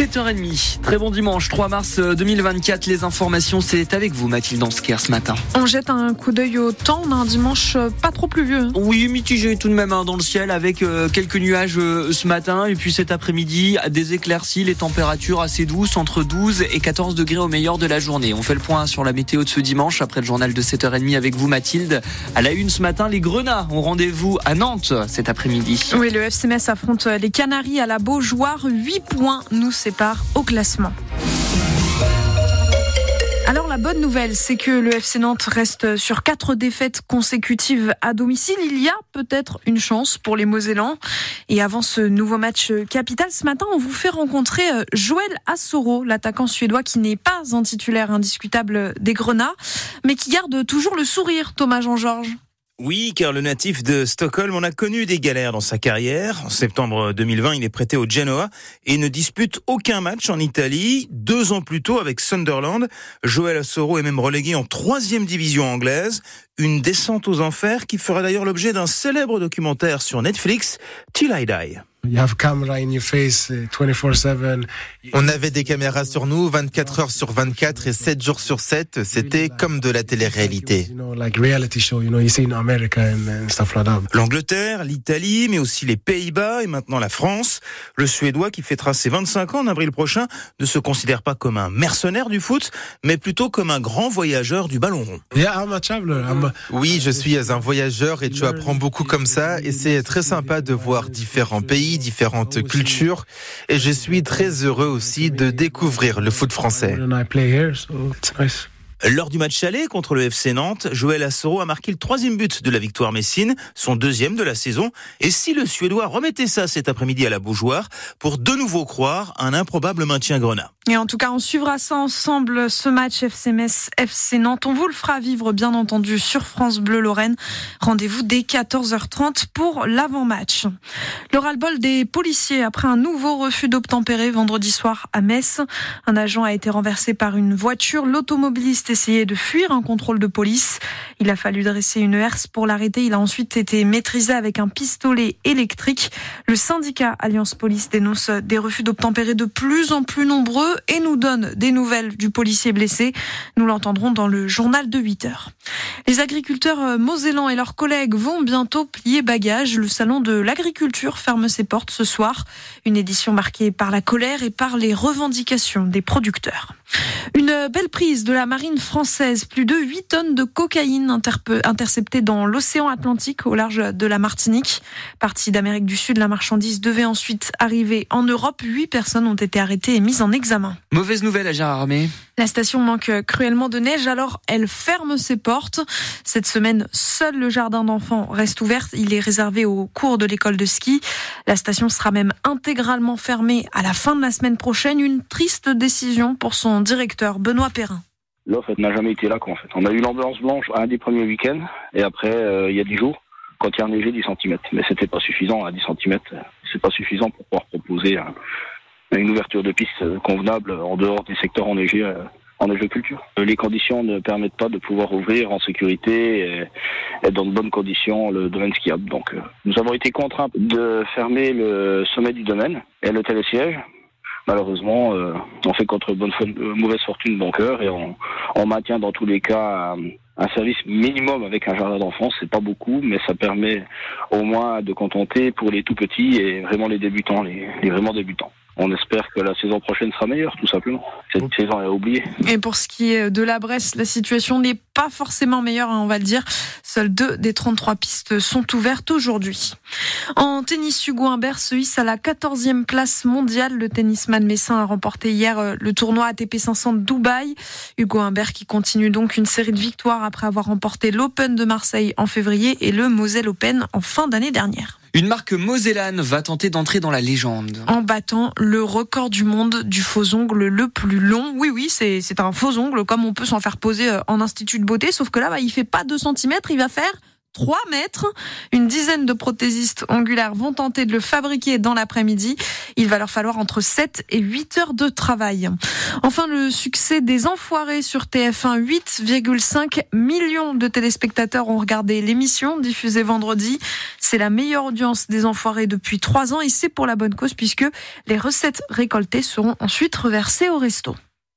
7h30, très bon dimanche, 3 mars 2024. Les informations, c'est avec vous, Mathilde Ansker, ce matin. On jette un coup d'œil au temps d'un dimanche pas trop pluvieux. Oui, mitigé tout de même hein, dans le ciel avec euh, quelques nuages euh, ce matin. Et puis cet après-midi, des éclaircies, les températures assez douces, entre 12 et 14 degrés au meilleur de la journée. On fait le point sur la météo de ce dimanche après le journal de 7h30 avec vous, Mathilde. À la une ce matin, les Grenats ont rendez-vous à Nantes cet après-midi. Oui, le FCMS affronte les Canaries à la Beaujoire. 8 points nous sépare au classement. Alors la bonne nouvelle, c'est que le FC Nantes reste sur quatre défaites consécutives à domicile. Il y a peut-être une chance pour les Mosellans. Et avant ce nouveau match capital, ce matin, on vous fait rencontrer euh, Joël Assoro, l'attaquant suédois qui n'est pas un titulaire indiscutable des Grenats, mais qui garde toujours le sourire, Thomas Jean-Georges. Oui, car le natif de Stockholm en a connu des galères dans sa carrière. En septembre 2020, il est prêté au Genoa et ne dispute aucun match en Italie. Deux ans plus tôt, avec Sunderland, Joël Assoro est même relégué en troisième division anglaise. Une descente aux enfers qui fera d'ailleurs l'objet d'un célèbre documentaire sur Netflix, Till I Die. On avait des caméras sur nous 24 heures sur 24 et 7 jours sur 7. C'était comme de la télé-réalité. L'Angleterre, l'Italie, mais aussi les Pays-Bas et maintenant la France. Le Suédois qui fêtera ses 25 ans en avril prochain ne se considère pas comme un mercenaire du foot, mais plutôt comme un grand voyageur du ballon rond. Oui, je suis un voyageur et tu apprends beaucoup comme ça et c'est très sympa de voir différents pays, différentes cultures et je suis très heureux aussi de découvrir le foot français. Lors du match aller contre le FC Nantes, Joël Assoro a marqué le troisième but de la victoire messine, son deuxième de la saison. Et si le Suédois remettait ça cet après-midi à la Beaujoire, pour de nouveau croire un improbable maintien Grenat. Et en tout cas, on suivra ça ensemble, ce match FCMS FC Nantes. On vous le fera vivre, bien entendu, sur France Bleu Lorraine. Rendez-vous dès 14h30 pour l'avant-match. Le ras-le-bol des policiers après un nouveau refus d'obtempérer vendredi soir à Metz. Un agent a été renversé par une voiture. L'automobiliste essayait de fuir un contrôle de police. Il a fallu dresser une herse pour l'arrêter. Il a ensuite été maîtrisé avec un pistolet électrique. Le syndicat Alliance Police dénonce des refus d'obtempérer de plus en plus nombreux et nous donne des nouvelles du policier blessé. Nous l'entendrons dans le journal de 8 heures. Les agriculteurs euh, mosellans et leurs collègues vont bientôt plier bagages. Le salon de l'agriculture ferme ses portes ce soir. Une édition marquée par la colère et par les revendications des producteurs. Une belle prise de la marine française. Plus de 8 tonnes de cocaïne interceptées dans l'océan Atlantique au large de la Martinique. Partie d'Amérique du Sud, la marchandise devait ensuite arriver en Europe. Huit personnes ont été arrêtées et mises en examen. Mauvaise nouvelle à Gérard Armé. La station manque cruellement de neige, alors elle ferme ses portes. Cette semaine, seul le jardin d'enfants reste ouvert. Il est réservé aux cours de l'école de ski. La station sera même intégralement fermée à la fin de la semaine prochaine. Une triste décision pour son directeur, Benoît Perrin. L'offre n'a jamais été là. Quoi, en fait. On a eu l'ambulance blanche un des premiers week-ends et après, euh, il y a 10 jours, quand il y a neigé 10 cm. Mais c'était pas suffisant à 10 cm. C'est pas suffisant pour pouvoir proposer un, une ouverture de piste convenable en dehors des secteurs enneigés euh, en culture. Les conditions ne permettent pas de pouvoir ouvrir en sécurité et, dans de bonnes conditions le domaine skiable. Donc, euh, nous avons été contraints de fermer le sommet du domaine et le télésiège. Malheureusement, euh, on fait contre bonne mauvaise fortune bon cœur et on, on, maintient dans tous les cas un service minimum avec un jardin d'enfants. C'est pas beaucoup, mais ça permet au moins de contenter pour les tout petits et vraiment les débutants, les, les vraiment débutants on espère que la saison prochaine sera meilleure, tout simplement. Cette saison est oubliée. Et pour ce qui est de la Bresse, la situation n'est pas forcément meilleure, hein, on va le dire. Seules deux des 33 pistes sont ouvertes aujourd'hui. En tennis, Hugo Humbert se hisse à la 14e place mondiale. Le tennisman messin a remporté hier euh, le tournoi ATP 500 de Dubaï. Hugo Humbert qui continue donc une série de victoires après avoir remporté l'Open de Marseille en février et le Moselle Open en fin d'année dernière. Une marque mosellane va tenter d'entrer dans la légende. En battant le record du monde du faux ongle le plus long. Oui, oui, c'est un faux ongle, comme on peut s'en faire poser euh, en institut de sauf que là, bah, il fait pas 2 cm, il va faire 3 mètres. Une dizaine de prothésistes ongulaires vont tenter de le fabriquer dans l'après-midi. Il va leur falloir entre 7 et 8 heures de travail. Enfin, le succès des Enfoirés sur TF1, 8,5 millions de téléspectateurs ont regardé l'émission diffusée vendredi. C'est la meilleure audience des Enfoirés depuis 3 ans et c'est pour la bonne cause puisque les recettes récoltées seront ensuite reversées au resto.